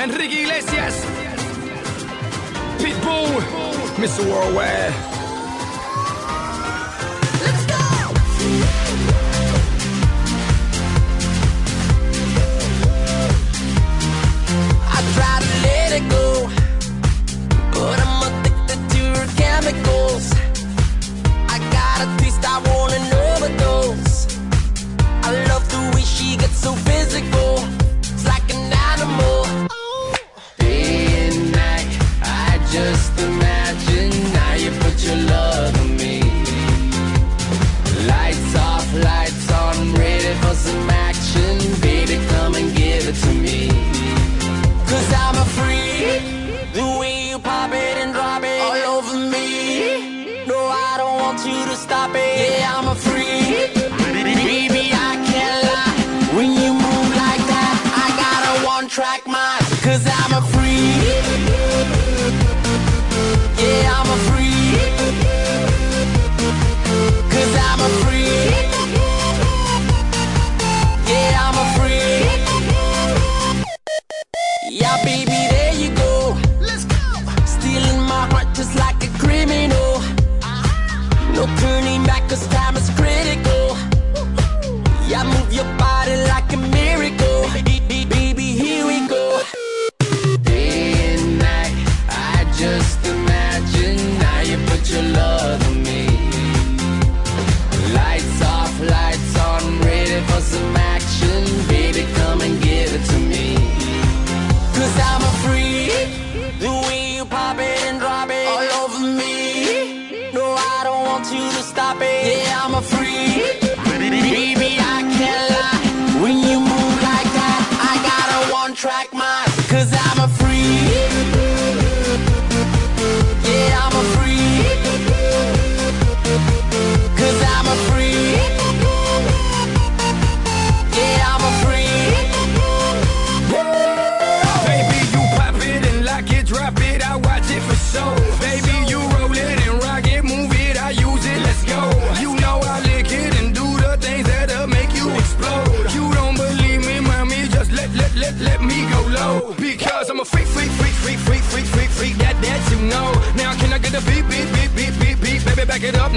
Enrique Iglesias, Pitbull, Mr. Worldwide. Let's go! I try to let it go, but I'm addicted to chemicals. I got a taste, I want an overdose. I love the way she gets so physical. It's like an animal. No turning back, cause time is critical. Yeah, move your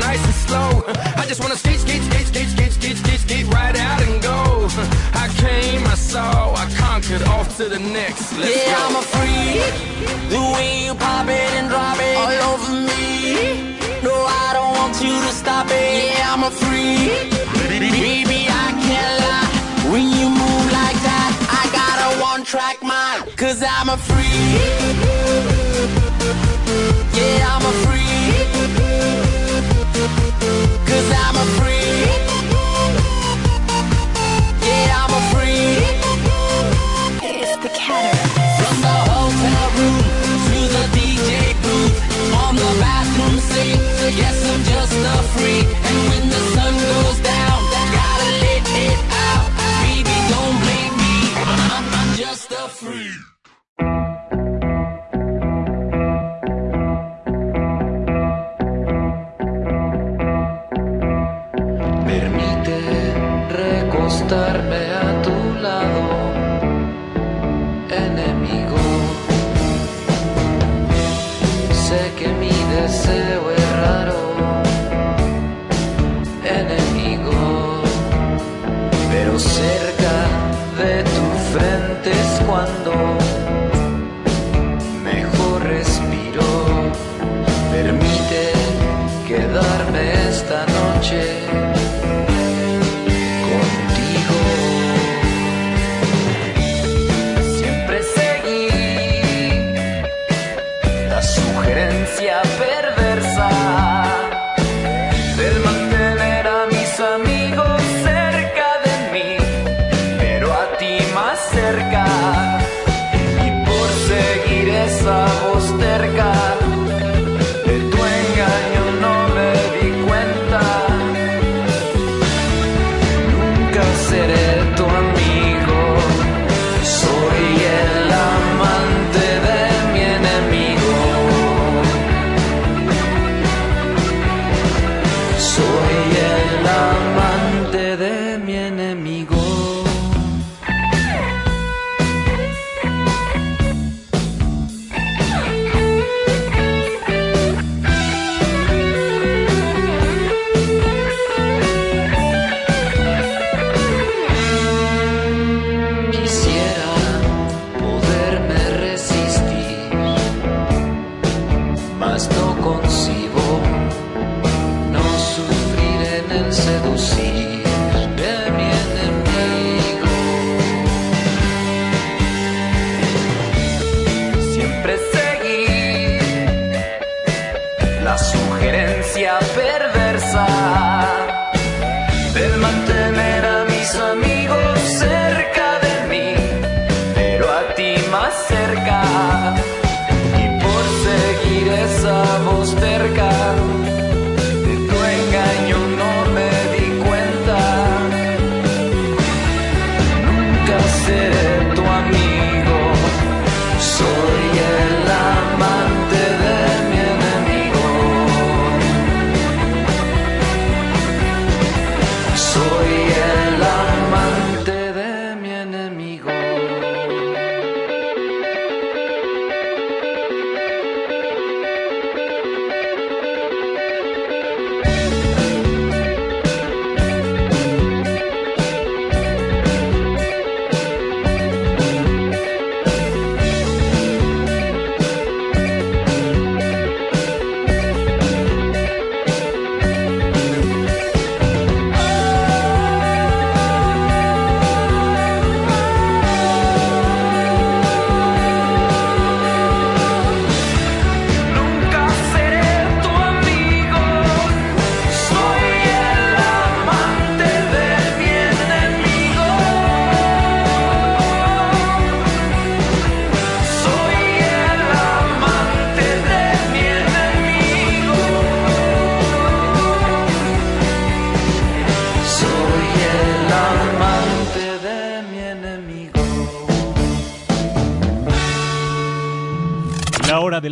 nice and slow. I just wanna skate, skate, skate, skate, skate, skate, skate, skate right out and go. I came, I saw, I conquered, off to the next. Let's yeah, go. I'm a freak. The way you pop it and drop it oh, all over me. No, I don't want you to stop it. Yeah, I'm a freak. Baby, I can't lie. When you move like that, I got a one-track mind. Cause I'm a freak. Yeah, I'm a freak. The catter.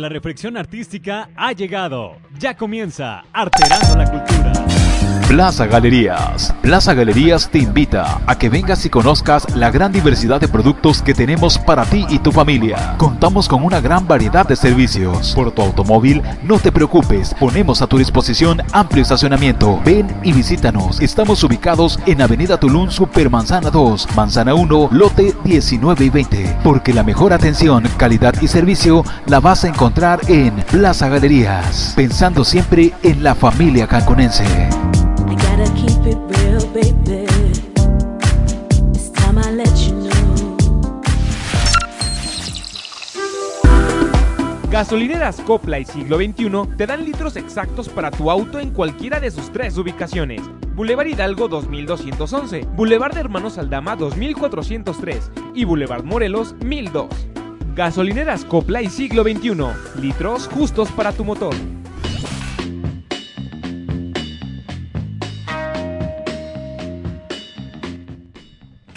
La reflexión artística ha llegado. Ya comienza Arterando la Cultura. Plaza Galerías. Plaza Galerías te invita a que vengas y conozcas la gran diversidad de productos que tenemos para ti y tu familia. Contamos con una gran variedad de servicios. Por tu automóvil, no te preocupes, ponemos a tu disposición amplio estacionamiento. Ven y visítanos. Estamos ubicados en Avenida Tulum Supermanzana 2, Manzana 1, lote 19 y 20. Porque la mejor atención, calidad y servicio la vas a encontrar en Plaza Galerías. Pensando siempre en la familia cancunense. Gasolineras Copla y Siglo XXI te dan litros exactos para tu auto en cualquiera de sus tres ubicaciones. Boulevard Hidalgo 2211, Boulevard de Hermanos Aldama 2403 y Boulevard Morelos 1002. Gasolineras Copla y Siglo XXI, litros justos para tu motor.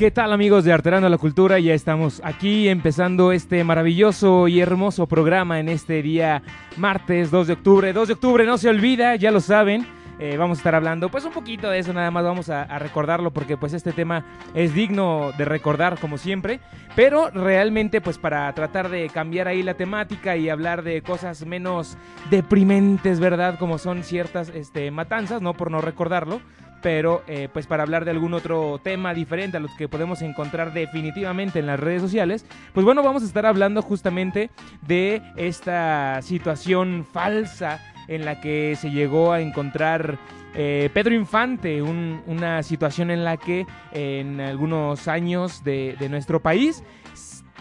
¿Qué tal amigos de Arterando la Cultura? Ya estamos aquí empezando este maravilloso y hermoso programa en este día martes 2 de octubre. 2 de octubre no se olvida, ya lo saben. Eh, vamos a estar hablando pues un poquito de eso nada más vamos a, a recordarlo porque pues este tema es digno de recordar como siempre pero realmente pues para tratar de cambiar ahí la temática y hablar de cosas menos deprimentes verdad como son ciertas este matanzas no por no recordarlo pero eh, pues para hablar de algún otro tema diferente a los que podemos encontrar definitivamente en las redes sociales, pues bueno, vamos a estar hablando justamente de esta situación falsa en la que se llegó a encontrar eh, Pedro Infante, un- una situación en la que en algunos años de nuestro país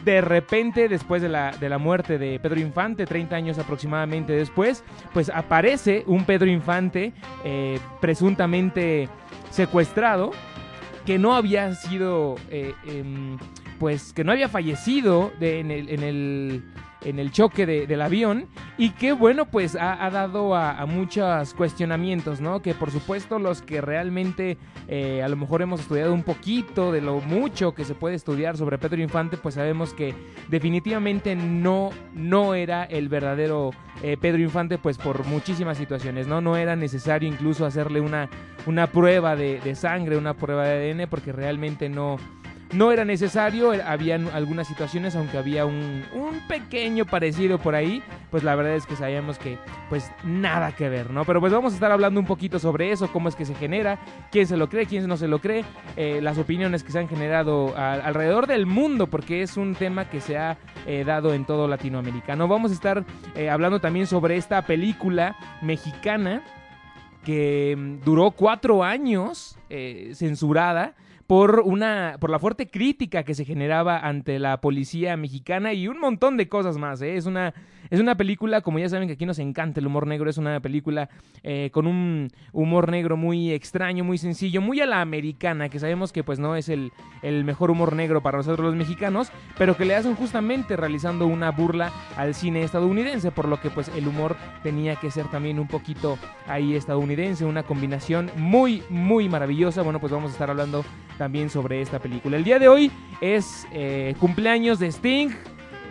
de repente, después de la, de la muerte de Pedro Infante, 30 años aproximadamente después, pues aparece un Pedro Infante eh, presuntamente secuestrado, que no había sido, eh, em, pues, que no había fallecido en, el, en el choque de- del avión y que, bueno, pues ha, ha dado a, a muchos cuestionamientos, ¿no? Que por supuesto los que realmente eh, a lo mejor hemos estudiado un poquito de lo mucho que se puede estudiar sobre Pedro Infante, pues sabemos que definitivamente no, no era el verdadero eh, Pedro Infante, pues por muchísimas situaciones, ¿no? No era necesario incluso hacerle una, una prueba de, de sangre, una prueba de ADN, porque realmente no, no era necesario, eh, habían algunas situaciones, aunque había un, un pequeño parecido por ahí, pues la verdad es que sabíamos que pues nada que ver, ¿no? Pero pues vamos a estar hablando un poquito sobre eso, cómo es que se genera, quién se lo cree, quién no se lo cree, eh, las opiniones que se han generado alrededor del mundo, porque es un tema que se ha eh, dado en todo Latinoamericano. Vamos a estar hablando también sobre esta película mexicana que mm, duró cuatro años censurada por una por la fuerte crítica que se generaba ante la policía mexicana y un montón de cosas más ¿eh? es una Es una película, como ya saben que aquí nos encanta el humor negro, es una película eh, con un humor negro muy extraño, muy sencillo, muy a la americana, que sabemos que pues no es el, el mejor humor negro para nosotros los mexicanos, pero que le hacen justamente realizando una burla al cine estadounidense, por lo que pues el humor tenía que ser también un poquito ahí estadounidense, una combinación muy, muy maravillosa. Bueno, pues vamos a estar hablando también sobre esta película. El día de hoy es eh, cumpleaños de Sting.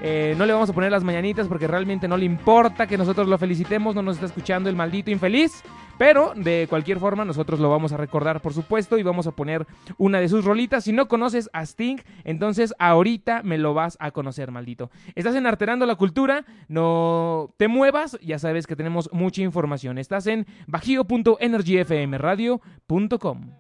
Eh, no le vamos a poner las mañanitas porque realmente no le importa que nosotros lo felicitemos, no nos está escuchando el maldito infeliz. Pero de cualquier forma nosotros lo vamos a recordar por supuesto y vamos a poner una de sus rolitas. Si no conoces a Sting, entonces ahorita me lo vas a conocer, maldito. Estás en Arterando la Cultura, no te muevas, ya sabes que tenemos mucha información. Estás en bajío.energyfmradio.com.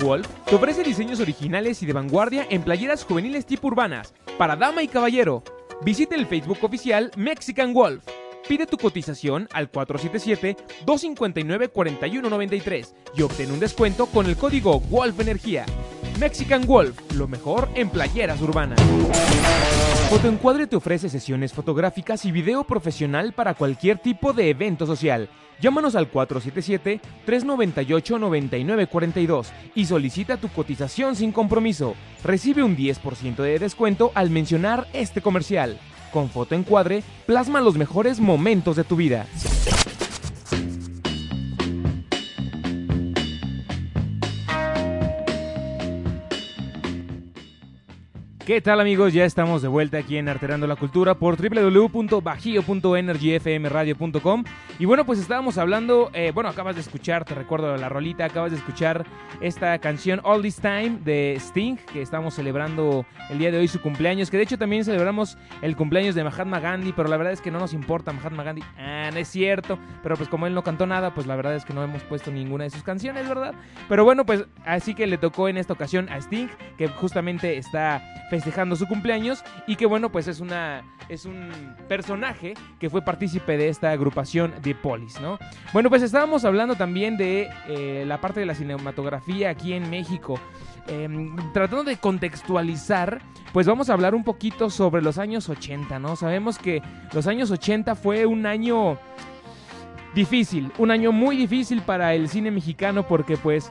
Wolf te ofrece diseños originales y de vanguardia en playeras juveniles tipo urbanas, para dama y caballero. Visita el Facebook oficial Mexican Wolf. Pide tu cotización al 477-259-4193 y obtén un descuento con el código Wolf Energía. Mexican Wolf, lo mejor en playeras urbanas. Fotoencuadre te ofrece sesiones fotográficas y video profesional para cualquier tipo de evento social. Llámanos al 477-398-9942 y solicita tu cotización sin compromiso. Recibe un 10% de descuento al mencionar este comercial. Con Fotoencuadre, plasma los mejores momentos de tu vida. ¿Qué tal amigos? Ya estamos de vuelta aquí en Arterando la Cultura por www.bajío.energyfmradio.com Y bueno, pues estábamos hablando, eh, bueno, acabas de escuchar, te recuerdo la rolita, acabas de escuchar esta canción All This Time de Sting, que estamos celebrando el día de hoy su cumpleaños, que de hecho también celebramos el cumpleaños de Mahatma Gandhi, pero la verdad es que no nos importa Mahatma Gandhi, ah, no es cierto, pero pues como él no cantó nada, pues la verdad es que no hemos puesto ninguna de sus canciones, ¿verdad? Pero bueno, pues así que le tocó en esta ocasión a Sting, que justamente está festejando su cumpleaños y que bueno, pues es una es un personaje que fue partícipe de esta agrupación de Polis, ¿no? Bueno, pues estábamos hablando también de eh, la parte de la cinematografía aquí en México. Eh, tratando de contextualizar, pues vamos a hablar un poquito sobre los años 80, ¿no? Sabemos que los años 80 fue un año difícil, un año muy difícil para el cine mexicano porque pues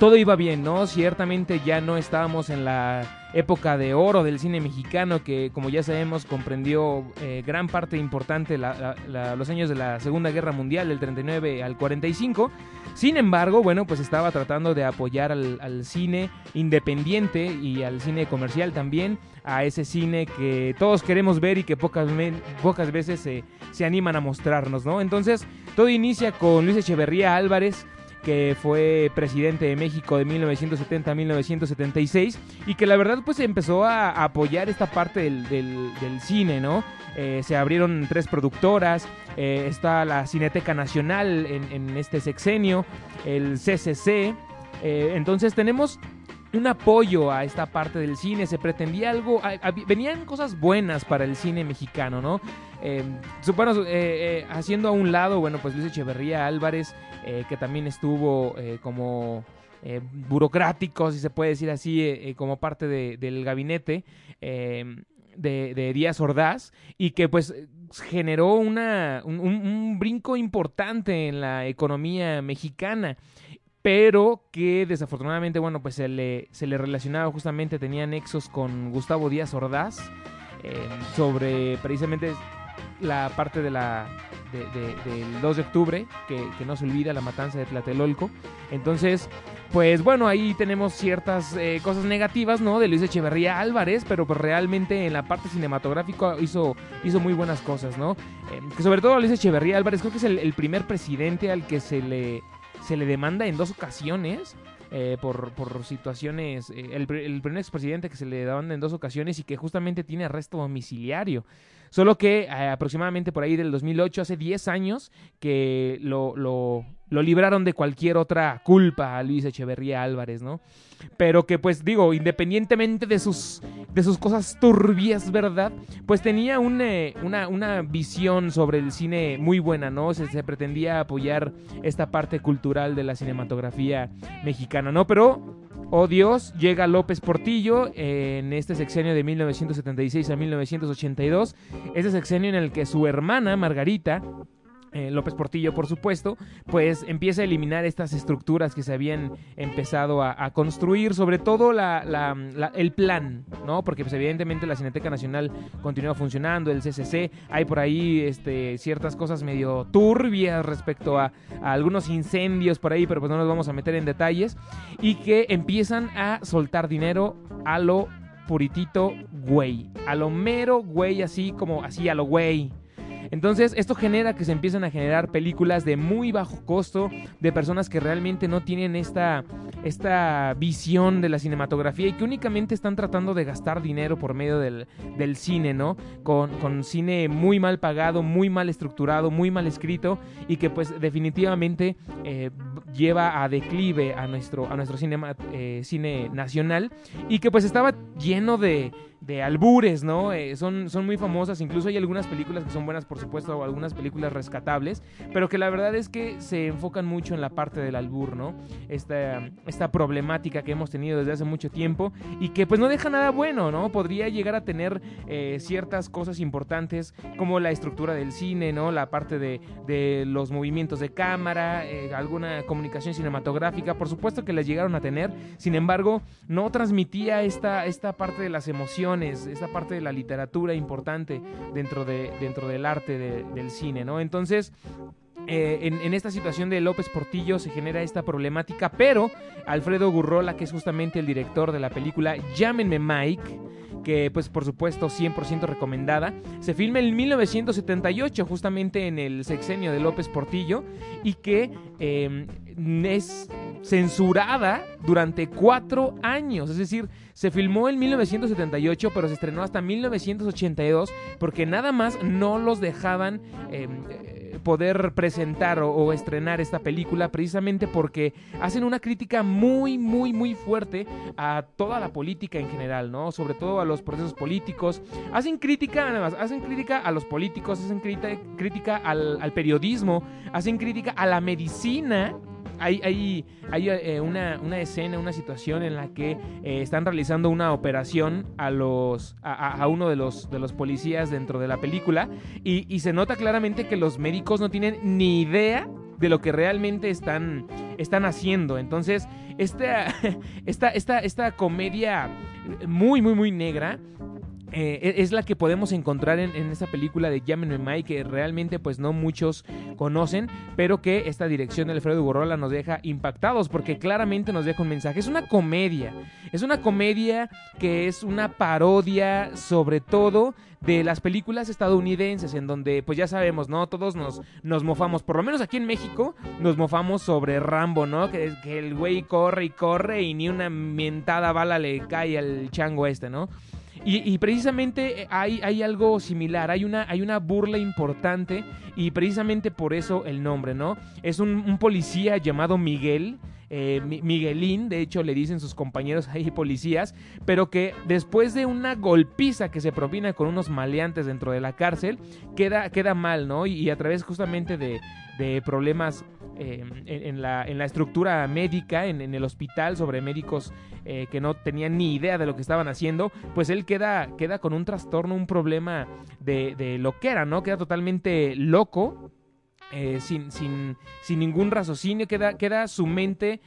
todo iba bien, ¿no? Ciertamente ya no estábamos en la época de oro del cine mexicano que como ya sabemos comprendió eh, gran parte importante los años de la Segunda Guerra Mundial del 39 al 45. Sin embargo, bueno, pues estaba tratando de apoyar al, al cine independiente y al cine comercial también, a ese cine que todos queremos ver y que pocas, pocas veces se, se animan a mostrarnos, ¿no? Entonces, todo inicia con Luis Echeverría Álvarez, que fue presidente de México de 1970 a 1976 y que la verdad pues empezó a, apoyar esta parte del, del, cine, ¿no? Eh, se abrieron tres productoras, eh, está la Cineteca Nacional en, en, este sexenio, el CCC, eh, entonces tenemos un apoyo a esta parte del cine, se pretendía algo, venían cosas buenas para el cine mexicano, ¿no? Eh, eh, eh, haciendo a un lado, bueno, pues Luis Echeverría Álvarez, eh, que también estuvo como burocrático, si se puede decir así, como parte de, del gabinete. De, de, Díaz Ordaz y que pues generó una, un, un, brinco importante en la economía mexicana pero que desafortunadamente, bueno, pues se le, se le relacionaba justamente, tenía nexos con Gustavo Díaz Ordaz eh, sobre precisamente la parte de la de, de, del 2 de octubre, que, no se olvida la matanza de Tlatelolco. Entonces, pues bueno, ahí tenemos ciertas eh, cosas negativas, ¿no? De Luis Echeverría Álvarez, pero pues realmente en la parte cinematográfica hizo, hizo muy buenas cosas, ¿no? Eh, que sobre todo Luis Echeverría Álvarez creo que es el primer presidente al que se le se le demanda en dos ocasiones eh, por, por, situaciones. Eh, el, el, primer expresidente que se le demanda en dos ocasiones y que justamente tiene arresto domiciliario. Solo que eh, aproximadamente por ahí del 2008, hace 10 años, que lo, lo, lo libraron de cualquier otra culpa a Luis Echeverría Álvarez, ¿no? Pero que pues digo, independientemente de sus, de sus cosas turbias, ¿verdad? Pues tenía un, eh, una, una, visión sobre el cine muy buena, ¿no? Se, se, pretendía apoyar esta parte cultural de la cinematografía mexicana, ¿no? Pero Oh Dios, llega López Portillo en este sexenio de 1976 a 1982. Ese sexenio en el que su hermana, Margarita, eh, López Portillo, por supuesto, pues empieza a eliminar estas estructuras que se habían empezado a, construir, sobre todo el plan, ¿no? Porque pues, evidentemente la Cineteca Nacional continúa funcionando, el CCC, hay por ahí este, ciertas cosas medio turbias respecto a, a, algunos incendios por ahí, pero pues no nos vamos a meter en detalles, y que empiezan a soltar dinero a lo puritito güey, a lo mero güey, así como así a lo güey. Entonces, esto genera que se empiecen a generar películas de muy bajo costo, de personas que realmente no tienen esta, esta visión de la cinematografía y que únicamente están tratando de gastar dinero por medio del, del cine, ¿no? Con, con cine muy mal pagado, muy mal estructurado, muy mal escrito y que pues definitivamente eh, lleva a declive a nuestro, a nuestro eh, cine nacional y que pues estaba lleno de, de albures, ¿no? Eh, son, son muy famosas, incluso hay algunas películas que son buenas, por supuesto, o algunas películas rescatables, pero que la verdad es que se enfocan mucho en la parte del albur, ¿no? Esta, esta problemática que hemos tenido desde hace mucho tiempo y que pues no deja nada bueno, ¿no? Podría llegar a tener eh, ciertas cosas importantes como la estructura del cine, ¿no? La parte de, de los movimientos de cámara, eh, alguna comunicación cinematográfica, por supuesto que las llegaron a tener, sin embargo, no transmitía esta, esta parte de las emociones, esta parte de la literatura importante dentro, de, dentro del arte de- del cine, ¿no? Entonces, eh, en, en esta situación de López Portillo se genera esta problemática, pero Alfredo Gurrola, que es justamente el director de la película Llámenme Mike, que pues por supuesto 100% recomendada, se filma en 1978, justamente en el sexenio de López Portillo, y que eh, es censurada durante cuatro años, es decir, se filmó en 1978, pero se estrenó hasta 1982, porque nada más no los dejaban... eh, eh, poder presentar o, estrenar esta película precisamente porque hacen una crítica muy muy muy fuerte a toda la política en general, ¿no? Sobre todo a los procesos políticos. Hacen crítica, nada más, hacen crítica a los políticos, hacen crítica, al periodismo, hacen crítica a la medicina. Hay, hay, hay, eh, una, una escena, una situación en la que eh, están realizando una operación a los a, uno de los, de los policías dentro de la película y, y se nota claramente que los médicos no tienen ni idea de lo que realmente están, están haciendo. Entonces, esta, esta, esta, esta comedia muy, muy, muy negra eh, e- es la que podemos encontrar en, en esta película de Llámenme Mike, que realmente pues no muchos conocen, pero que esta dirección de Alfredo Gurrola nos deja impactados porque claramente nos deja un mensaje. Es una comedia, es una comedia que es una parodia sobre todo de las películas estadounidenses en donde pues ya sabemos, ¿no? Todos nos, nos mofamos, por lo menos aquí en México, nos mofamos sobre Rambo, ¿no? Que, que el güey corre y corre y ni una mentada bala le cae al chango este, ¿no? Y, precisamente eh, hay, hay algo similar, hay una, hay una burla importante y precisamente por eso el nombre, ¿no? Es un policía llamado Miguel, eh, Mi- Miguelín, de hecho le dicen sus compañeros ahí policías, pero que después de una golpiza que se propina con unos maleantes dentro de la cárcel, queda, queda mal, ¿no? Y, y a través justamente de, de problemas eh, en, la, en la estructura médica, en, en el hospital, sobre médicos eh, que no tenían ni idea de lo que estaban haciendo, pues él queda, queda con un trastorno, un problema de, de loquera, ¿no? Queda totalmente loco, eh, sin, sin, sin ningún raciocinio, queda, queda su mente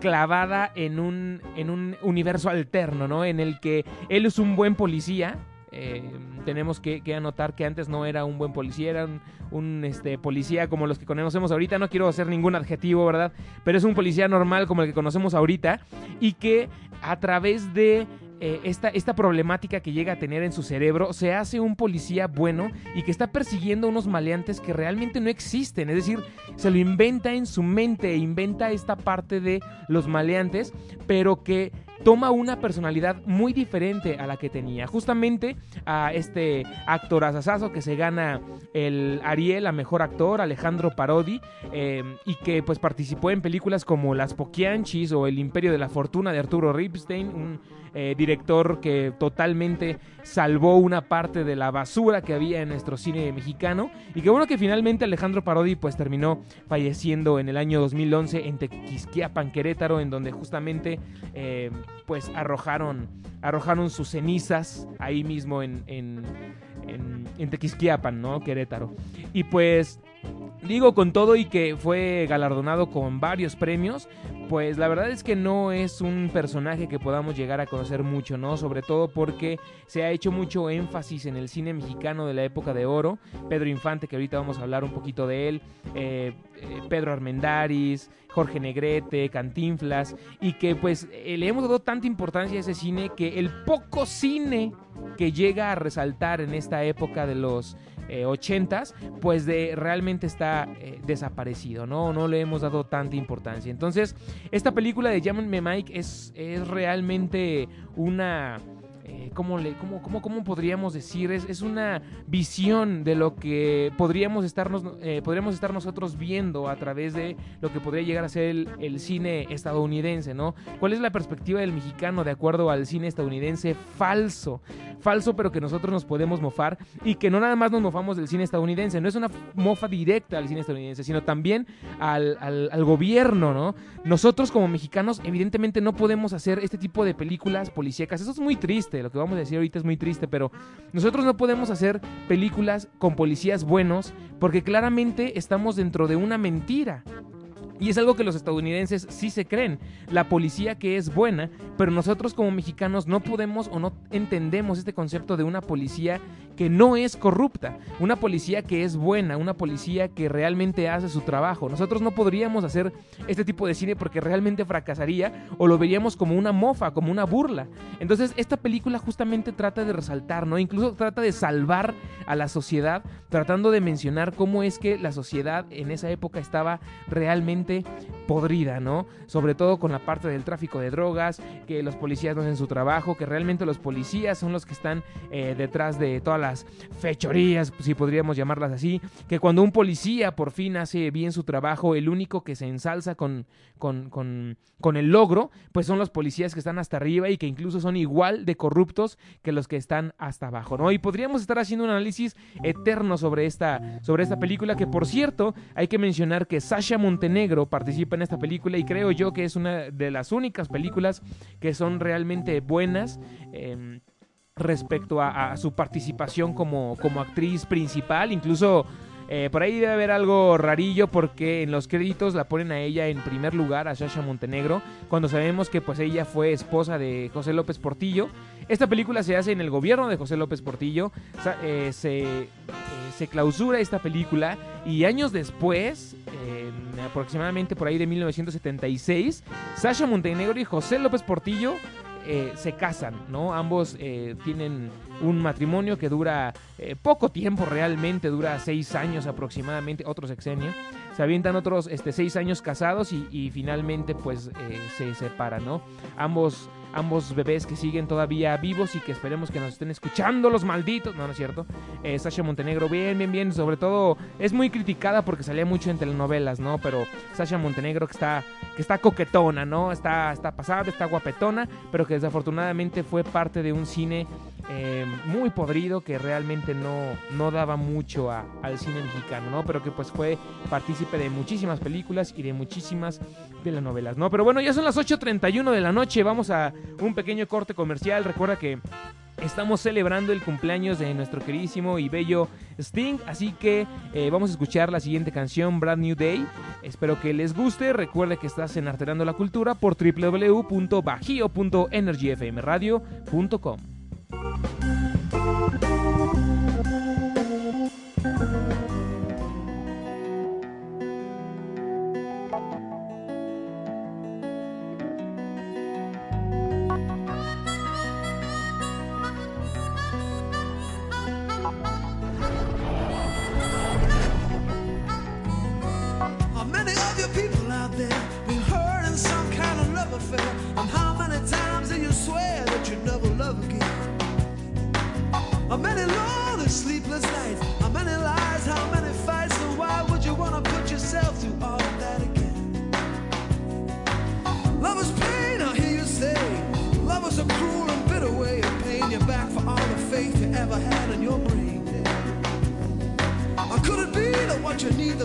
clavada en un, en un universo alterno, ¿no? En el que él es un buen policía. eh, tenemos que, que anotar que antes no era un buen policía, era un, un, este, policía como los que conocemos ahorita. No quiero hacer ningún adjetivo, ¿verdad? Pero es un policía normal como el que conocemos ahorita y que a través de eh, esta, esta problemática que llega a tener en su cerebro, se hace un policía bueno y que está persiguiendo unos maleantes que realmente no existen. Es decir, se lo inventa en su mente, inventa esta parte de los maleantes, pero que toma una personalidad muy diferente a la que tenía. Justamente a este actor asasazo que se gana el Ariel a mejor actor, Alejandro Parodi, eh, y que pues participó en películas como Las Poquianchis o El Imperio de la Fortuna de Arturo Ripstein, un eh, director que totalmente salvó una parte de la basura que había en nuestro cine mexicano y que bueno que finalmente Alejandro Parodi pues terminó falleciendo en el año 2011 en Tequisquiapan, Querétaro, en donde justamente eh, pues arrojaron, arrojaron sus cenizas ahí mismo en, en, en, Tequisquiapan, ¿no? Querétaro. Y pues digo con todo y que fue galardonado con varios premios, pues la verdad es que no es un personaje que podamos llegar a conocer mucho, ¿no? Sobre todo porque se ha hecho mucho énfasis en el cine mexicano de la época de oro. Pedro Infante, que ahorita vamos a hablar un poquito de él, eh, eh, Pedro Armendáriz, Jorge Negrete, Cantinflas, y que pues eh, le hemos dado tanta importancia a ese cine que el poco cine que llega a resaltar en esta época de los eh, 80s, pues de realmente está eh, desaparecido, ¿no? No le hemos dado tanta importancia. Entonces, esta película de Llámenme Mike es, es realmente una... eh, ¿cómo, le, cómo, cómo, cómo podríamos decir? Es, es una visión de lo que podríamos, estarnos, eh, podríamos estar nosotros viendo a través de lo que podría llegar a ser el, el cine estadounidense, ¿no? ¿Cuál es la perspectiva del mexicano de acuerdo al cine estadounidense? Falso, falso, pero que nosotros nos podemos mofar y que no nada más nos mofamos del cine estadounidense, no es una mofa directa al cine estadounidense, sino también al, al, al gobierno, ¿no? Nosotros como mexicanos evidentemente no podemos hacer este tipo de películas policíacas, eso es muy triste, lo que vamos a decir ahorita es muy triste, pero nosotros no podemos hacer películas con policías buenos porque claramente estamos dentro de una mentira. Y es algo que los estadounidenses sí se creen, la policía que es buena, pero nosotros como mexicanos no podemos o no entendemos este concepto de una policía que no es corrupta, una policía que es buena, una policía que realmente hace su trabajo. Nosotros no podríamos hacer este tipo de cine porque realmente fracasaría o lo veríamos como una mofa, como una burla. Entonces esta película justamente trata de resaltar, ¿no? Incluso trata de salvar a la sociedad, tratando de mencionar cómo es que la sociedad en esa época estaba realmente podrida, ¿no? Sobre todo con la parte del tráfico de drogas, que los policías no hacen su trabajo, que realmente los policías son los que están eh, detrás de todas las fechorías, si podríamos llamarlas así, que cuando un policía por fin hace bien su trabajo, el único que se ensalza con, con, con, con el logro, pues son los policías que están hasta arriba y que incluso son igual de corruptos que los que están hasta abajo, ¿no? Y podríamos estar haciendo un análisis eterno sobre esta, sobre esta película, que por cierto, hay que mencionar que Sasha Montenegro participa en esta película y creo yo que es una de las únicas películas que son realmente buenas. eh, respecto a, a su participación como, como actriz principal, incluso eh, por ahí debe haber algo rarillo porque en los créditos la ponen a ella en primer lugar, a Sasha Montenegro, cuando sabemos que pues ella fue esposa de José López Portillo. Esta película se hace en el gobierno de José López Portillo, eh, se, eh, se clausura esta película y años después, en aproximadamente por ahí de 1976, Sasha Montenegro y José López Portillo eh, se casan, ¿no? Ambos eh, tienen un matrimonio que dura eh, poco tiempo realmente, dura seis años aproximadamente, otro sexenio. Se avientan otros este, seis años casados y, y finalmente pues se separan, ¿no? Ambos, ambos bebés que siguen todavía vivos y que esperemos que nos estén escuchando los malditos. No, no es cierto. Sasha Montenegro, bien, bien, bien. Sobre todo es muy criticada porque salía mucho en telenovelas, ¿no? Pero Sasha Montenegro que está, que está coquetona, ¿no? Está, está pasada, está guapetona, pero que desafortunadamente fue parte de un cine eh, muy podrido que realmente no, no daba mucho a- al cine mexicano, ¿no? Pero que pues fue partícipe de muchísimas películas y de muchísimas telenovelas, ¿no? Pero bueno, ya son las 8.31 de la noche, vamos a un pequeño corte comercial, recuerda que... Estamos celebrando el cumpleaños de nuestro queridísimo y bello Sting, así que eh, vamos a escuchar la siguiente canción, Brand New Day. Espero que les guste. Recuerde que estás en Arterando la Cultura por www.bajio.energyfmradio.com. How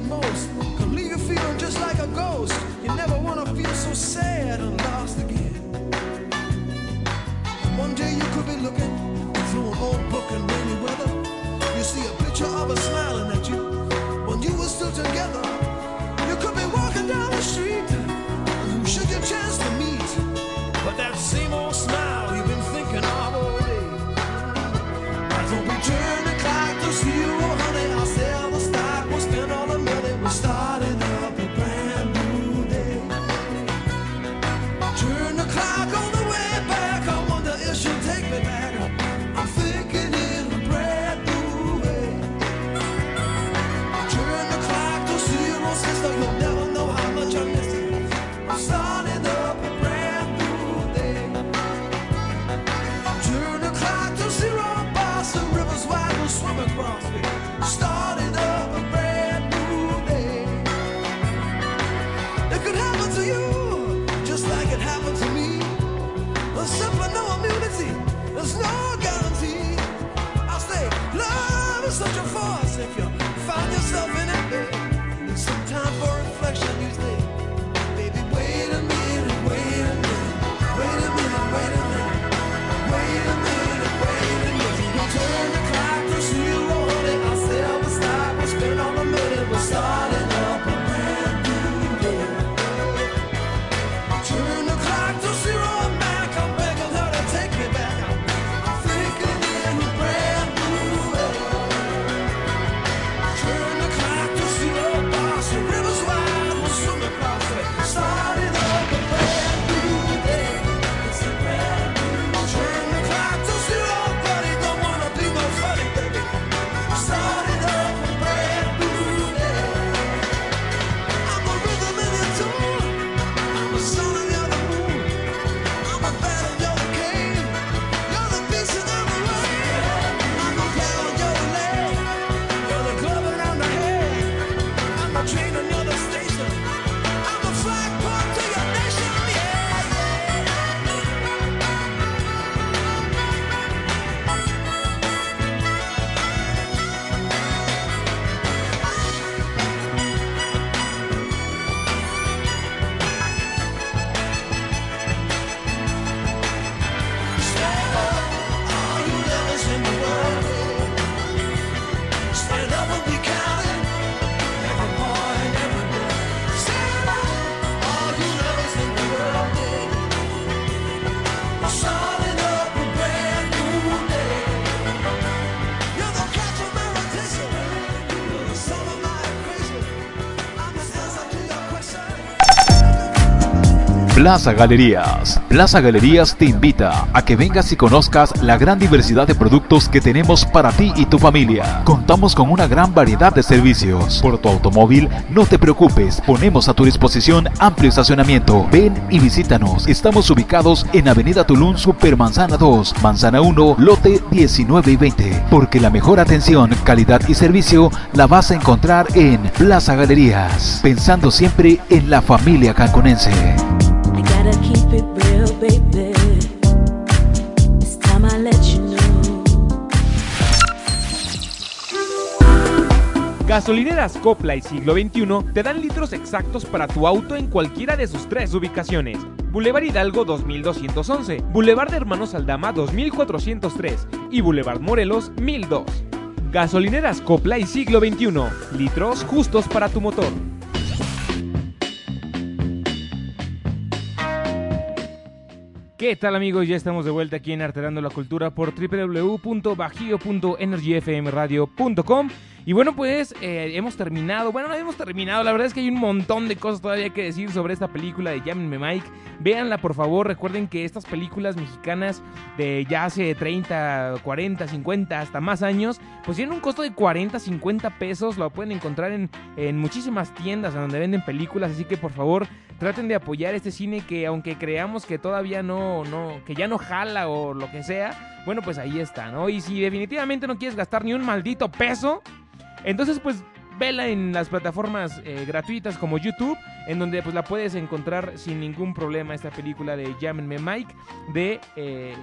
most such a force if you find yourself Plaza Galerías. Plaza Galerías te invita a que vengas y conozcas la gran diversidad de productos que tenemos para ti y tu familia. Contamos con una gran variedad de servicios. Por tu automóvil, no te preocupes, ponemos a tu disposición amplio estacionamiento. Ven y visítanos. Estamos ubicados en Avenida Tulum Supermanzana 2, Manzana 1, lote 19 y 20. Porque la mejor atención, calidad y servicio la vas a encontrar en Plaza Galerías. Pensando siempre en la familia cancunense. Gasolineras Copla y Siglo XXI te dan litros exactos para tu auto en cualquiera de sus tres ubicaciones. Boulevard Hidalgo 2211, Boulevard de Hermanos Aldama 2403 y Boulevard Morelos 1002. Gasolineras Copla y Siglo XXI, litros justos para tu motor. ¿Qué tal amigos? Ya estamos de vuelta aquí en Arterando la Cultura por www.bajío.energyfmradio.com y bueno pues eh, hemos terminado, bueno no hemos terminado, la verdad es que hay un montón de cosas todavía que decir sobre esta película de Llámenme Mike, véanla por favor, recuerden que estas películas mexicanas de ya hace 30, 40, 50, hasta más años, pues tienen un costo de 40, 50 pesos, lo pueden encontrar en, en muchísimas tiendas en donde venden películas, así que por favor traten de apoyar este cine que aunque creamos que todavía no, no, que ya no jala o lo que sea, bueno pues ahí está, ¿no? Y si definitivamente no quieres gastar ni un maldito peso, entonces pues vela en las plataformas eh, gratuitas como YouTube, en donde pues la puedes encontrar sin ningún problema esta película de Llámenme Mike de eh,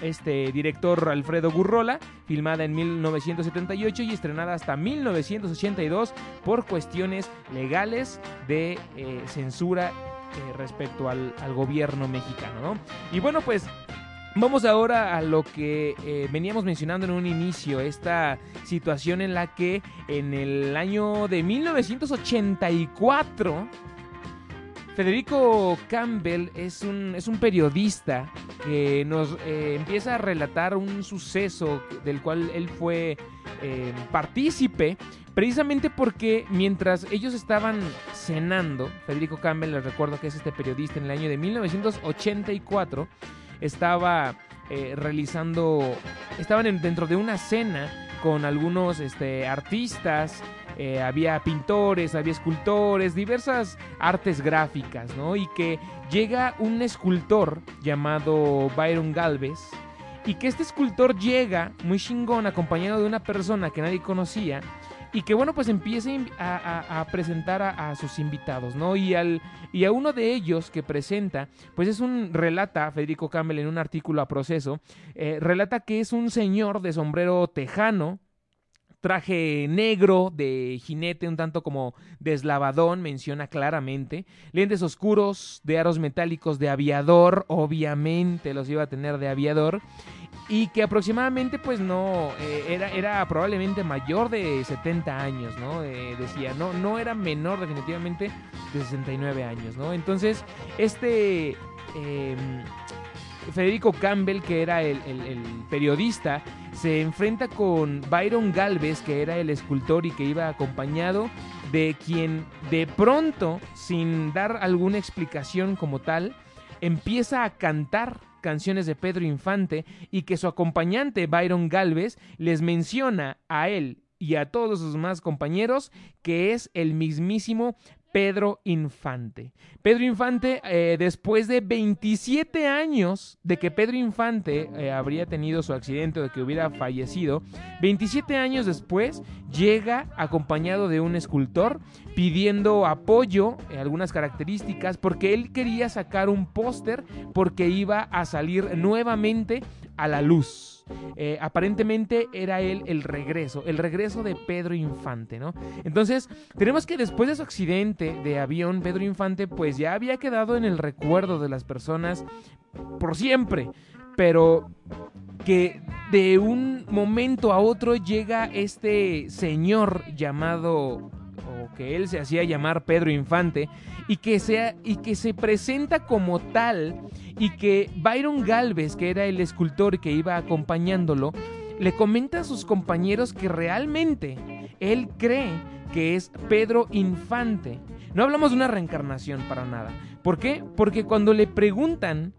este director Alfredo Gurrola, filmada en 1978 y estrenada hasta 1982 por cuestiones legales de eh, censura respecto al gobierno mexicano, ¿no? Y bueno, pues Vamos ahora a lo que eh, veníamos mencionando en un inicio, esta situación en la que en el año de 1984 Federico Campbell es un, es un periodista que nos eh, empieza a relatar un suceso del cual él fue eh, partícipe, precisamente porque mientras ellos estaban cenando, Federico Campbell, les recuerdo que es este periodista en el año de 1984, estaba eh, realizando, estaban en- dentro de una cena con algunos este, artistas, eh, había pintores, había escultores, diversas artes gráficas, ¿no? Y que llega un escultor llamado Byron Galvez y que este escultor llega muy chingón acompañado de una persona que nadie conocía y que bueno pues empieza inv- a, presentar a, a sus invitados, ¿no? Y, al, y a uno de ellos que presenta, pues es un, relata, Federico Campbell en un artículo a proceso, eh, relata que es un señor de sombrero tejano, traje negro de jinete, un tanto como deslavadón, menciona claramente. Lentes oscuros de aros metálicos de aviador, obviamente los iba a tener de aviador. Y que aproximadamente, pues no, eh, era, era probablemente mayor de 70 años, ¿no? Eh, decía, no, no era menor definitivamente de 69 años, ¿no? Entonces, este... em, Federico Campbell, que era el, el- el periodista, se enfrenta con Byron Galvez, que era el escultor y que iba acompañado de quien de pronto, sin dar alguna explicación como tal, empieza a cantar canciones de Pedro Infante y que su acompañante Byron Galvez les menciona a él y a todos sus más compañeros que es el mismísimo Pedro Infante. Pedro Infante, eh, después de 27 años de que Pedro Infante eh, habría tenido su accidente o de que hubiera fallecido, 27 años después llega acompañado de un escultor pidiendo apoyo, eh, algunas características, porque él quería sacar un póster porque iba a salir nuevamente a la luz. Eh, aparentemente era él el regreso, el regreso de Pedro Infante, ¿no? Entonces, tenemos que después de su accidente de avión, Pedro Infante pues ya había quedado en el recuerdo de las personas por siempre, pero que de un momento a otro llega este señor llamado que él se hacía llamar Pedro Infante y que sea y que se presenta como tal y que Byron Galvez, que era el escultor que iba acompañándolo, le comenta a sus compañeros que realmente él cree que es Pedro Infante. No hablamos de una reencarnación para nada. ¿Por qué? Porque cuando le preguntan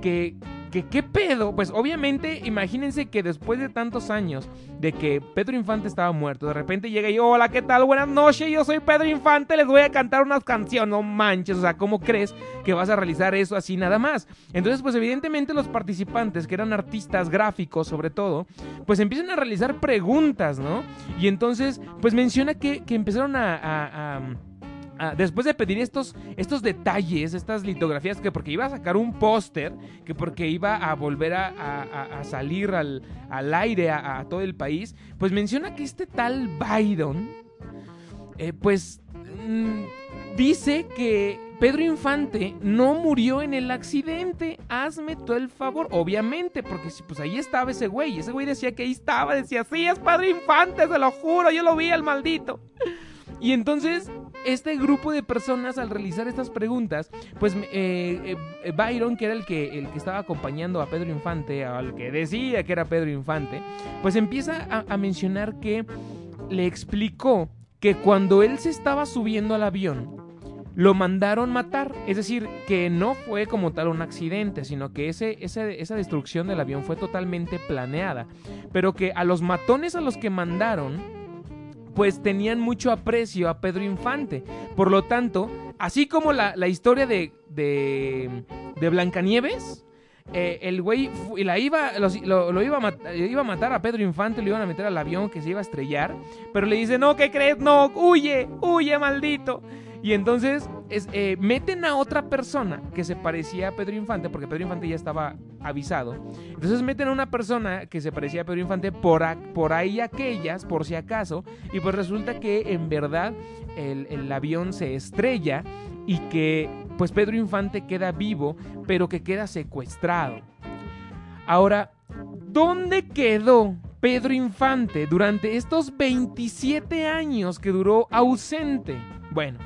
que, que qué pedo, pues obviamente imagínense que después de tantos años de que Pedro Infante estaba muerto, de repente llega y hola, ¿qué tal? Buenas noches, yo soy Pedro Infante, les voy a cantar unas canciones, no manches, o sea, ¿cómo crees que vas a realizar eso así nada más? Entonces, pues evidentemente los participantes, que eran artistas gráficos sobre todo, pues empiezan a realizar preguntas, ¿no? Y entonces, pues menciona que, que empezaron a- Ah, después de pedir estos, estos detalles, estas litografías, que porque iba a sacar un póster, que porque iba a volver a, salir al, al aire a, todo el país, pues menciona que este tal Byron, eh, pues mm, dice que Pedro Infante no murió en el accidente. Hazme tú el favor, obviamente, porque pues ahí estaba ese güey. Ese güey decía que ahí estaba, decía, sí, es Pedro Infante, se lo juro, yo lo vi al maldito. Y entonces, este grupo de personas al realizar estas preguntas, pues eh, eh, Byron, que era el que, el que estaba acompañando a Pedro Infante, al que decía que era Pedro Infante, pues empieza a, mencionar que le explicó que cuando él se estaba subiendo al avión, lo mandaron matar. Es decir, que no fue como tal un accidente, sino que ese- esa destrucción del avión fue totalmente planeada. Pero que a los matones a los que mandaron, pues tenían mucho aprecio a Pedro Infante. Por lo tanto, así como la, la historia de, de, de Blancanieves, eh, el güey la iba, lo, lo iba, a mat- iba a matar a Pedro Infante, lo iban a meter al avión que se iba a estrellar, pero le dice, no, ¿qué crees? No, huye, huye, maldito. Y entonces es, eh, meten a otra persona que se parecía a Pedro Infante, porque Pedro Infante ya estaba avisado. Entonces meten a una persona que se parecía a Pedro Infante por ahí aquellas, por si acaso, y pues resulta que en verdad el, el avión se estrella y que pues Pedro Infante queda vivo, pero que queda secuestrado. Ahora, ¿dónde quedó Pedro Infante durante estos 27 años que duró ausente? Bueno,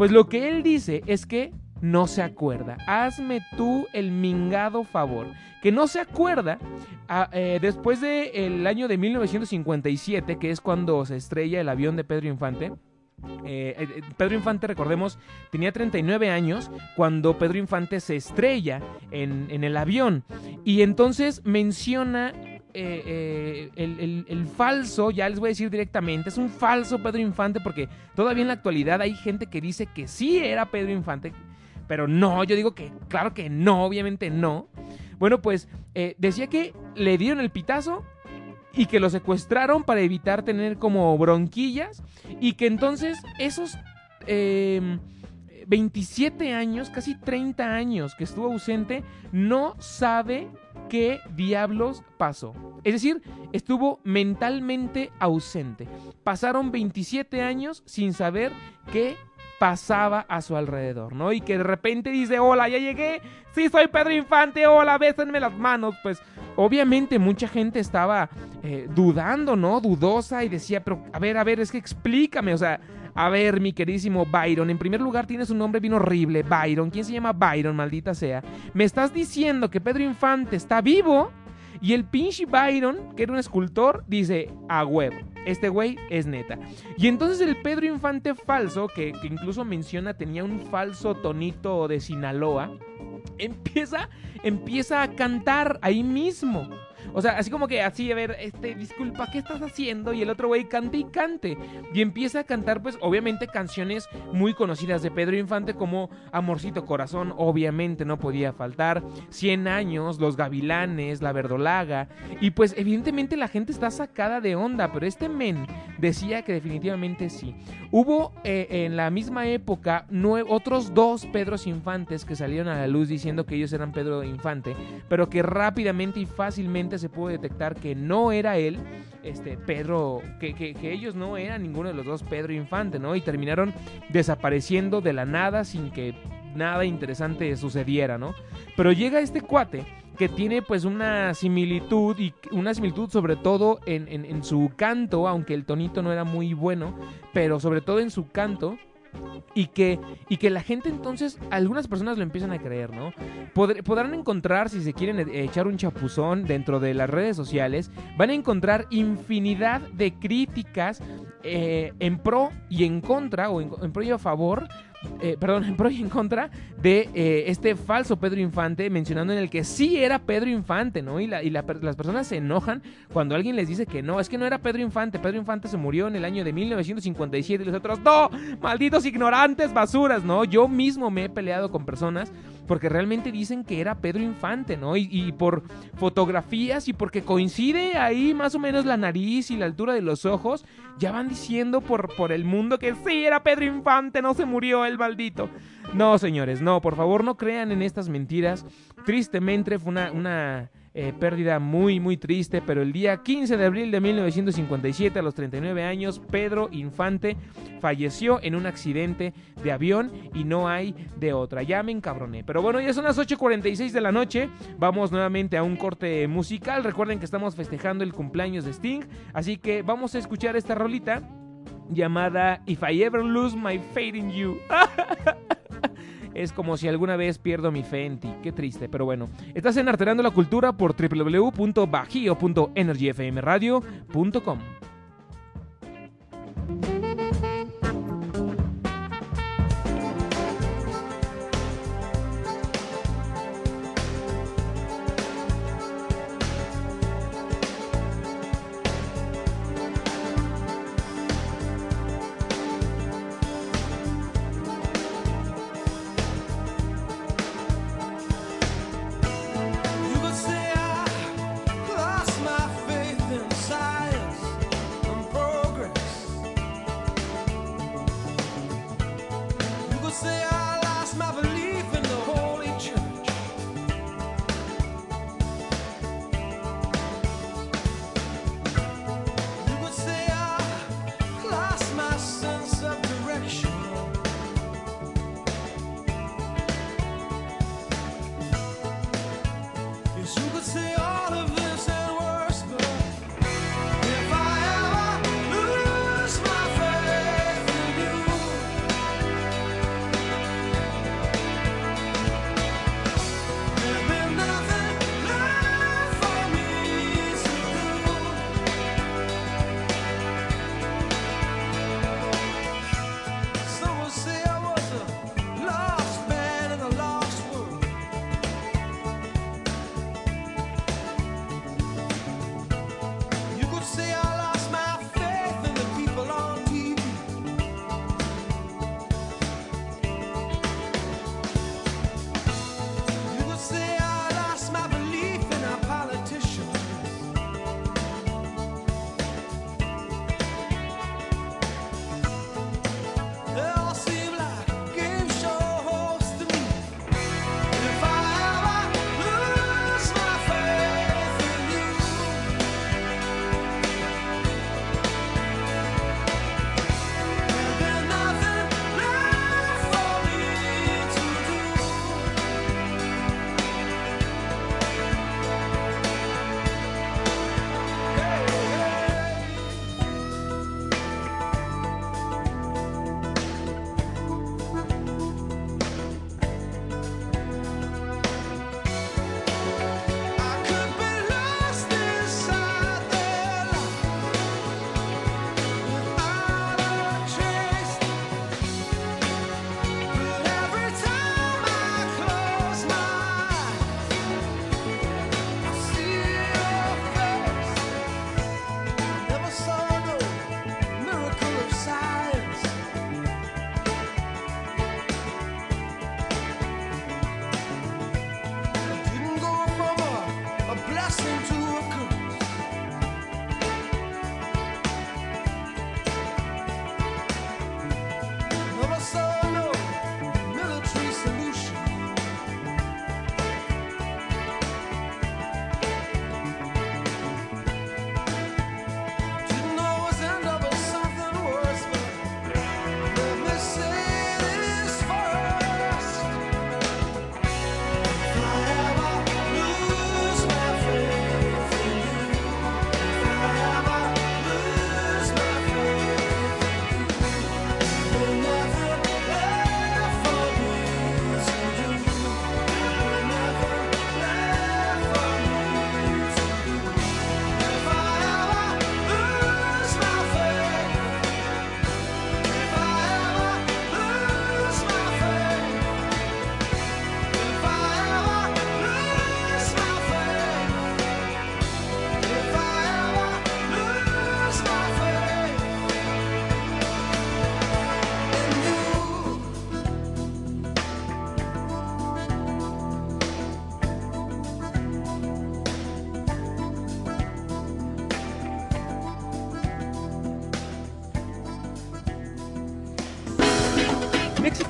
pues lo que él dice es que no se acuerda. Hazme tú el mingado favor. Que no se acuerda ah, eh, después del año de 1957, que es cuando se estrella el avión de Pedro Infante. Eh, eh, Pedro Infante, recordemos, tenía 39 años cuando Pedro Infante se estrella en el avión. Y entonces menciona eh, eh, el, falso, ya les voy a decir directamente, es un falso Pedro Infante porque todavía en la actualidad hay gente que dice que sí era Pedro Infante, pero no, yo digo que claro que no, obviamente no. Bueno, pues eh, decía que le dieron el pitazo y que lo secuestraron para evitar tener como bronquillas y que entonces esos eh, 27 años, casi 30 años que estuvo ausente, no sabe qué diablos pasó. Es decir, estuvo mentalmente ausente. Pasaron 27 años sin saber qué pasaba a su alrededor, ¿no? Y que de repente dice, hola, ya llegué, sí, soy Pedro Infante, hola, bésenme las manos. Pues obviamente mucha gente estaba eh, dudando, ¿no? Dudosa y decía, pero a ver, a ver, es que explícame, o sea, a ver, mi queridísimo Byron, en primer lugar tienes un nombre bien horrible, Byron. ¿Quién se llama Byron, maldita sea? Me estás diciendo que Pedro Infante está vivo y el pinche Byron, que era un escultor, dice, a huevo, este güey es neta. Y entonces el Pedro Infante falso, que, que incluso menciona tenía un falso tonito de Sinaloa, empieza, empieza a cantar ahí mismo. O sea, así como que así, a ver, este, disculpa, ¿qué estás haciendo? Y el otro güey cante y cante. Y empieza a cantar, pues, obviamente, canciones muy conocidas de Pedro Infante, como Amorcito Corazón, obviamente no podía faltar. 100 años, Los Gavilanes, La Verdolaga. Y pues, evidentemente, la gente está sacada de onda, pero este men decía que definitivamente sí. Hubo eh, en la misma época otros dos Pedros Infantes que salieron a la luz diciendo que ellos eran Pedro Infante, pero que rápidamente y fácilmente se pudo detectar que no era él, este Pedro, que, que- ellos no eran ninguno de los dos Pedro Infante, ¿no? Y terminaron desapareciendo de la nada sin que nada interesante sucediera, ¿no? Pero llega este cuate que tiene pues una similitud y una similitud sobre todo en, en- en su canto, aunque el tonito no era muy bueno, pero sobre todo en su canto. Y que, y que la gente entonces, algunas personas lo empiezan a creer, ¿no? Podr- podrán encontrar, si se quieren e- echar un chapuzón dentro de las redes sociales, van a encontrar infinidad de críticas eh, en pro y en contra, o en, en pro y a favor, eh, perdón, en pro y en contra de eh, este falso Pedro Infante, mencionando en el que sí era Pedro Infante, ¿no? Y, las personas se enojan cuando alguien les dice que no, es que no era Pedro Infante, Pedro Infante se murió en el año de 1957 y los otros, no, malditos ignorantes, basuras, ¿no? Yo mismo me he peleado con personas porque realmente dicen que era Pedro Infante, ¿no? Y, y por fotografías y porque coincide ahí más o menos la nariz y la altura de los ojos, ya van diciendo por, por el mundo que sí, era Pedro Infante, no se murió el maldito. No, señores, no, por favor no crean en estas mentiras. Tristemente fue una, una eh, pérdida muy, muy triste, pero el día 15 de abril de 1957, a los 39 años, Pedro Infante falleció en un accidente de avión y no hay de otra. Ya me. Pero bueno, ya son las 8.46 de la noche. Vamos nuevamente a un corte musical. Recuerden que estamos festejando el cumpleaños de Sting, así que vamos a escuchar esta rolita llamada If I Ever Lose My Faith in You. Es como si alguna vez pierdo mi fe en ti. Qué triste, pero bueno. Estás en Arterando la Cultura por www.bajío.energyfmradio.com.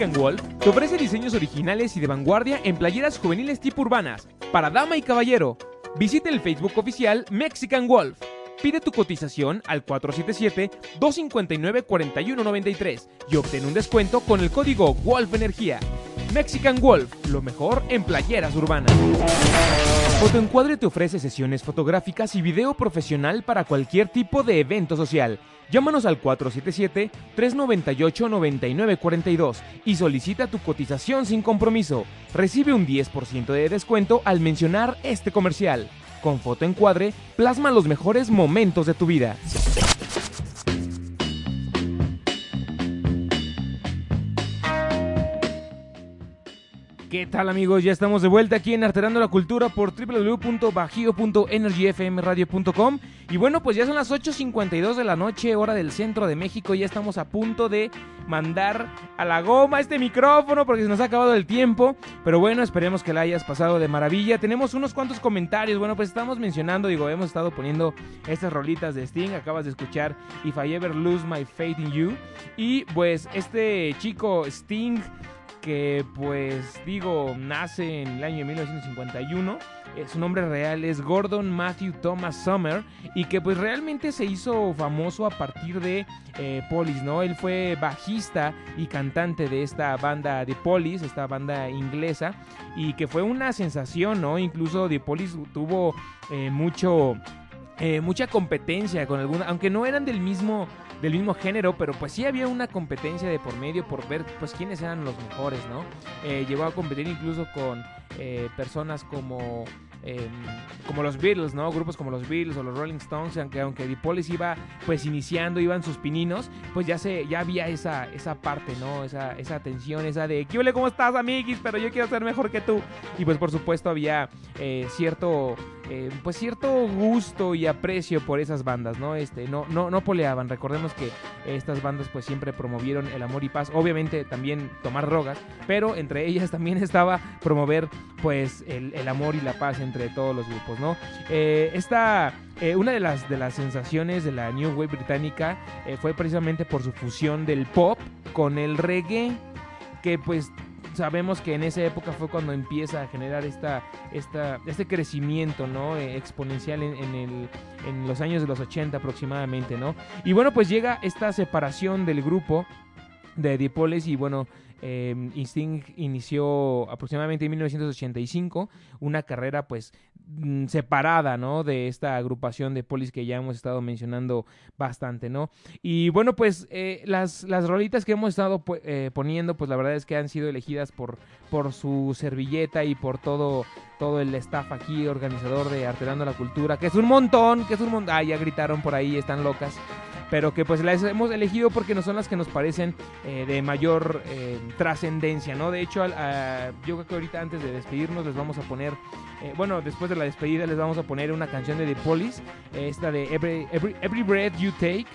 Mexican Wolf te ofrece diseños originales y de vanguardia en playeras juveniles tipo urbanas, para dama y caballero. Visita el Facebook oficial Mexican Wolf. Pide tu cotización al 477-259-4193 y obtén un descuento con el código Wolf Energía. Mexican Wolf, lo mejor en playeras urbanas. Fotoencuadre te ofrece sesiones fotográficas y video profesional para cualquier tipo de evento social. Llámanos al 477-398-9942 y solicita tu cotización sin compromiso. Recibe un 10% de descuento al mencionar este comercial. Con Fotoencuadre, plasma los mejores momentos de tu vida. ¿Qué tal amigos? Ya estamos de vuelta aquí en Arterando la Cultura por www.bajío.energyfmradio.com y bueno, pues ya son las 8.52 de la noche, hora del centro de México, ya estamos a punto de mandar a la goma este micrófono porque se nos ha acabado el tiempo, pero bueno, esperemos que la hayas pasado de maravilla. Tenemos unos cuantos comentarios, bueno, pues estamos mencionando, digo, hemos estado poniendo estas rolitas de Sting, acabas de escuchar If I Ever Lose My Faith in You. Y pues este chico Sting que pues digo nace en el año 1951 eh, su nombre real es Gordon Matthew Thomas Summer y que pues realmente se hizo famoso a partir de eh, Police, ¿no? Él fue bajista y cantante de esta banda de Police, esta banda inglesa y que fue una sensación, ¿no? Incluso The Police tuvo eh, mucho, eh, mucha competencia con alguna, aunque no eran del mismo del mismo género, pero pues sí había una competencia de por medio por ver pues quiénes eran los mejores, ¿no? Eh, llegó a competir incluso con eh, personas como eh, como los Beatles, ¿no? Grupos como los Beatles o los Rolling Stones, aunque aunque The Police iba pues iniciando, iban sus pininos, pues ya se ya había esa esa parte, ¿no? Esa esa tensión, esa de ¿qué ole, cómo estás, amiguis? Pero yo quiero ser mejor que tú. Y pues por supuesto había eh, cierto eh, pues cierto gusto y aprecio por esas bandas, ¿no? Este, no, no, no poleaban. Recordemos que estas bandas pues siempre promovieron el amor y paz. Obviamente también tomar drogas, pero entre ellas también estaba promover pues el, el amor y la paz entre todos los grupos, ¿no? Eh, esta, eh, una de las, de las sensaciones de la New Wave británica fue precisamente por su fusión del pop con el reggae, que pues sabemos que en esa época fue cuando empieza a generar esta, esta, este crecimiento ¿no? Eh, exponencial en, el, en los años de los 80 aproximadamente. ¿no? Y bueno, pues llega esta separación del grupo de Police y bueno, eh, Instinct inició aproximadamente en 1985 una carrera pues separada, ¿no? De esta agrupación de Police que ya hemos estado mencionando bastante, ¿no? Y bueno, pues eh, las, las rolitas que hemos estado eh, poniendo, pues la verdad es que han sido elegidas por, por su servilleta y por todo, todo el staff aquí, organizador de Arterando la Cultura, que es un montón, que es un montón. Ya gritaron por ahí, están locas pero que pues las hemos elegido porque no son las que nos parecen eh, de mayor eh, trascendencia, ¿no? De hecho, al- a- yo creo que ahorita antes de despedirnos les vamos a poner, eh, bueno, después de la despedida les vamos a poner una canción de The Police, esta de Every, Every, Every Breath You Take,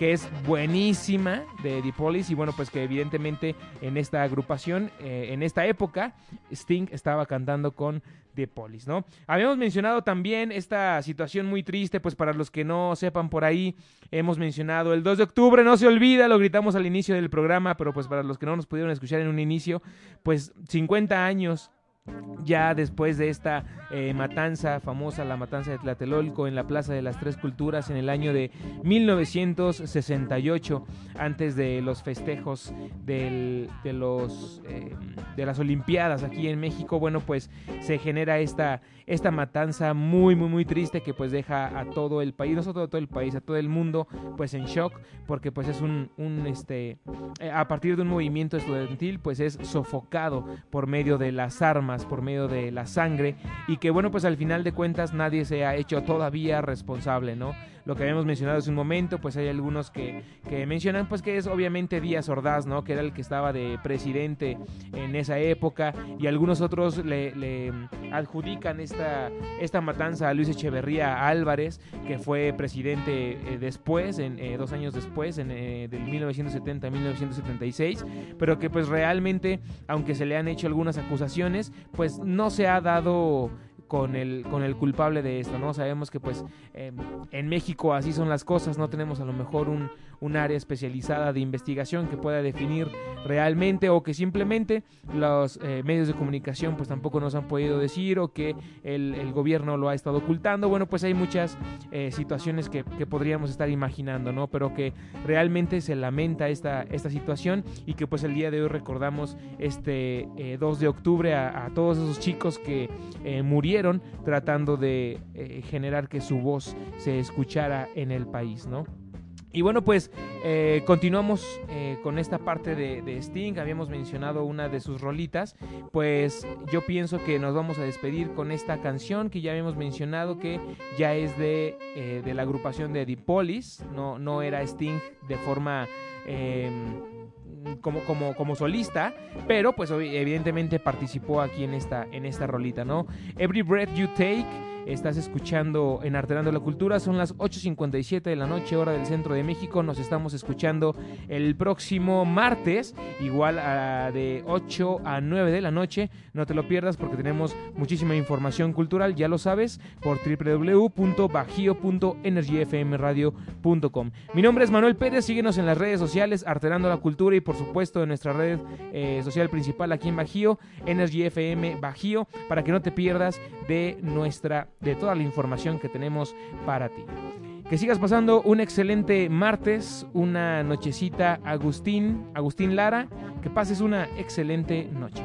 que es buenísima de Police y bueno, pues que evidentemente en esta agrupación, eh, en esta época, Sting estaba cantando con The Police, ¿no? Habíamos mencionado también esta situación muy triste, pues para los que no sepan por ahí, hemos mencionado el 2 de octubre, no se olvida, lo gritamos al inicio del programa, pero pues para los que no nos pudieron escuchar en un inicio, pues 50 años ya después de esta eh, matanza famosa, la matanza de Tlatelolco en la Plaza de las Tres Culturas en el año de 1968, antes de los festejos del- de, los, eh, de las Olimpiadas aquí en México, bueno, pues se genera esta, esta matanza muy, muy, muy triste que pues deja a todo el país, no solo a todo el país, a todo el mundo, pues en shock, porque pues es un, un este, eh, a partir de un movimiento estudiantil, pues es sofocado por medio de las armas, por medio de la sangre, y que bueno, pues al final de cuentas nadie se ha hecho todavía responsable, ¿no? Lo que habíamos mencionado hace un momento, pues hay algunos que, que mencionan pues que es obviamente Díaz Ordaz, ¿no? Que era el que estaba de presidente en esa época, y algunos otros le, adjudican esta, esta matanza a Luis Echeverría Álvarez, que fue presidente eh, después, en, eh, dos años después, en, eh, del 1970 a 1976, pero que pues realmente, aunque se le han hecho algunas acusaciones, pues no se ha dado con el, con el culpable de esto, ¿no? Sabemos que pues eh, en México así son las cosas, no tenemos a lo mejor un, un área especializada de investigación que pueda definir realmente o que simplemente los eh, medios de comunicación pues tampoco nos han podido decir o que el, gobierno lo ha estado ocultando. Bueno, pues hay muchas eh, situaciones que, que podríamos estar imaginando, ¿no? Pero que realmente se lamenta esta, esta situación y que pues el día de hoy recordamos este eh, 2 de octubre a, a todos esos chicos que eh, murieron tratando de eh, generar que su voz se escuchara en el país, ¿no? Y bueno, pues eh, continuamos eh, con esta parte de, de Sting. Habíamos mencionado una de sus rolitas. Pues yo pienso que nos vamos a despedir con esta canción que ya habíamos mencionado que ya es de, eh, de la agrupación de Police. No, no era Sting de forma... eh, como, como, como solista, pero pues evidentemente participó aquí en esta, en esta rolita, ¿no? Every Breath You Take, estás escuchando en Arterando la Cultura, son las 8.57 de la noche, hora del centro de México, nos estamos escuchando el próximo martes, igual a de 8 a 9 de la noche, no te lo pierdas porque tenemos muchísima información cultural, ya lo sabes, por www.bajio.energyfmradio.com. Mi nombre es Manuel Pérez, síguenos en las redes sociales, Arterando la Cultura y por supuesto en nuestra red eh, social principal aquí en Bajío, Energy FM Bajío, para que no te pierdas de nuestra, de toda la información que tenemos para ti. Que sigas pasando un excelente martes, una nochecita Agustín, Agustín Lara, que pases una excelente noche.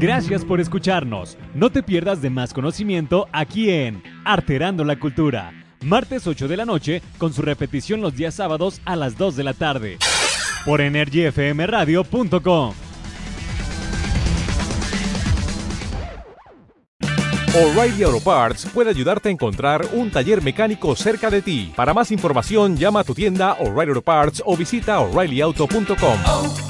Gracias por escucharnos. No te pierdas de más conocimiento aquí en Arterando la Cultura. Martes 8 de la noche con su repetición los días sábados a las 2 de la tarde. Por energyfmradio.com. O'Reilly Auto Parts puede ayudarte a encontrar un taller mecánico cerca de ti. Para más información, llama a tu tienda O'Reilly Auto Parts o visita oreillyauto.com.